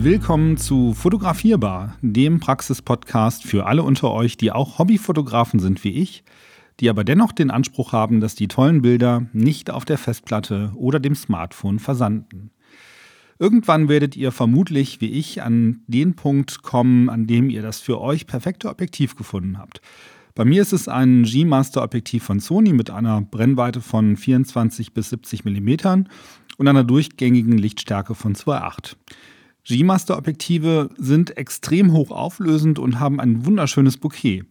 Willkommen zu Fotografierbar, dem Praxis-Podcast für alle unter euch, die auch Hobbyfotografen sind wie ich, die aber dennoch den Anspruch haben, dass die tollen Bilder nicht auf der Festplatte oder dem Smartphone versanden. Irgendwann werdet ihr vermutlich, wie ich, an den Punkt kommen, an dem ihr das für euch perfekte Objektiv gefunden habt. Bei mir ist es ein G-Master Objektiv von Sony mit einer Brennweite von 24 bis 70 mm und einer durchgängigen Lichtstärke von 2,8. G-Master Objektive sind extrem hoch auflösend und haben ein wunderschönes Bouquet.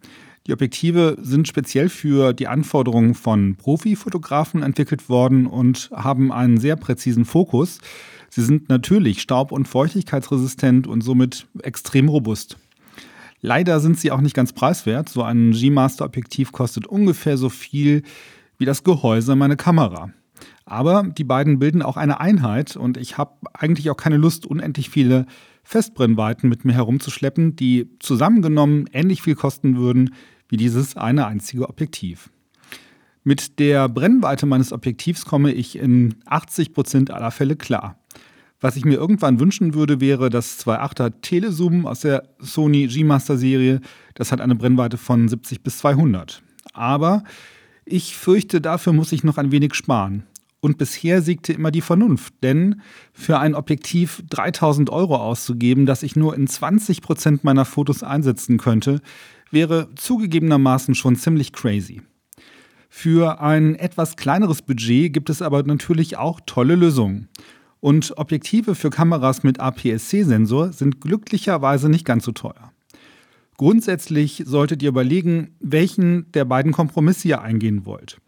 Die Objektive sind speziell für die Anforderungen von Profifotografen entwickelt worden und haben einen sehr präzisen Fokus. Sie sind natürlich staub- und feuchtigkeitsresistent und somit extrem robust. Leider sind sie auch nicht ganz preiswert. So ein G-Master-Objektiv kostet ungefähr so viel wie das Gehäuse meiner Kamera. Aber die beiden bilden auch eine Einheit und ich habe eigentlich auch keine Lust, unendlich viele Festbrennweiten mit mir herumzuschleppen, die zusammengenommen ähnlich viel kosten würden wie dieses eine einzige Objektiv. Mit der Brennweite meines Objektivs komme ich in 80 Prozent aller Fälle klar. Was ich mir irgendwann wünschen würde, wäre das 2.8er Telezoom aus der Sony G-Master Serie. Das hat eine Brennweite von 70 bis 200. Aber ich fürchte, dafür muss ich noch ein wenig sparen. Und bisher siegte immer die Vernunft, denn für ein Objektiv 3000 Euro auszugeben, das ich nur in 20 Prozent meiner Fotos einsetzen könnte, wäre zugegebenermaßen schon ziemlich crazy. Für ein etwas kleineres Budget gibt es aber natürlich auch tolle Lösungen. Und Objektive für Kameras mit APS-C-Sensor sind glücklicherweise nicht ganz so teuer. Grundsätzlich solltet ihr überlegen, welchen der beiden Kompromisse ihr eingehen wollt.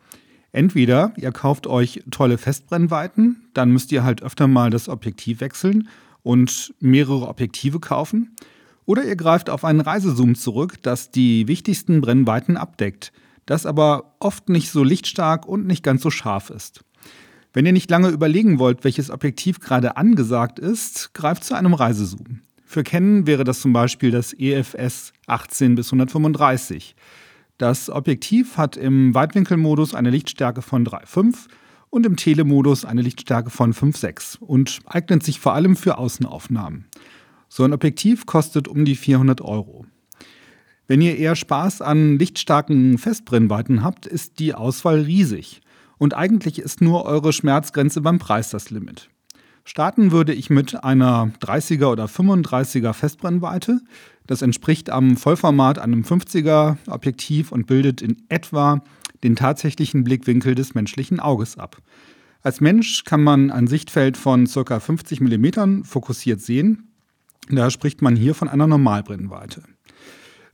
Entweder ihr kauft euch tolle Festbrennweiten, dann müsst ihr halt öfter mal das Objektiv wechseln und mehrere Objektive kaufen. Oder ihr greift auf einen Reisezoom zurück, das die wichtigsten Brennweiten abdeckt, das aber oft nicht so lichtstark und nicht ganz so scharf ist. Wenn ihr nicht lange überlegen wollt, welches Objektiv gerade angesagt ist, greift zu einem Reisezoom. Für Canon wäre das zum Beispiel das EFS 18 bis 135. Das Objektiv hat im Weitwinkelmodus eine Lichtstärke von 3,5 und im Telemodus eine Lichtstärke von 5,6 und eignet sich vor allem für Außenaufnahmen. So ein Objektiv kostet um die 400 Euro. Wenn ihr eher Spaß an lichtstarken Festbrennweiten habt, ist die Auswahl riesig. Und eigentlich ist nur eure Schmerzgrenze beim Preis das Limit. Starten würde ich mit einer 30er oder 35er Festbrennweite. Das entspricht am Vollformat einem 50er Objektiv und bildet in etwa den tatsächlichen Blickwinkel des menschlichen Auges ab. Als Mensch kann man ein Sichtfeld von ca. 50 mm fokussiert sehen. Da spricht man hier von einer Normalbrennweite.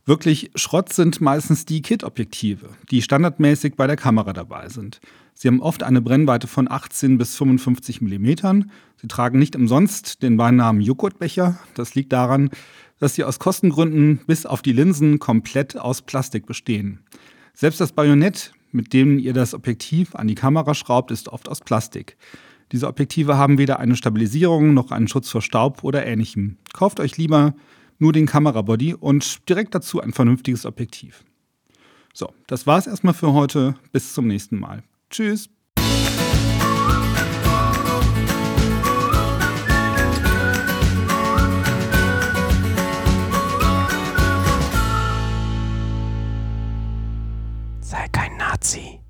Wirklich Schrott sind meistens die Kit-Objektive, die standardmäßig bei der Kamera dabei sind. Sie haben oft eine Brennweite von 18 bis 55 mm. Sie tragen nicht umsonst den Beinamen Joghurtbecher. Das liegt daran, dass sie aus Kostengründen bis auf die Linsen komplett aus Plastik bestehen. Selbst das Bajonett, mit dem ihr das Objektiv an die Kamera schraubt, ist oft aus Plastik. Diese Objektive haben weder eine Stabilisierung noch einen Schutz vor Staub oder ähnlichem. Kauft euch lieber nur den Kamerabody und direkt dazu ein vernünftiges Objektiv. So, das war's erstmal für heute. Bis zum nächsten Mal. Tschüss. Sei kein Nazi.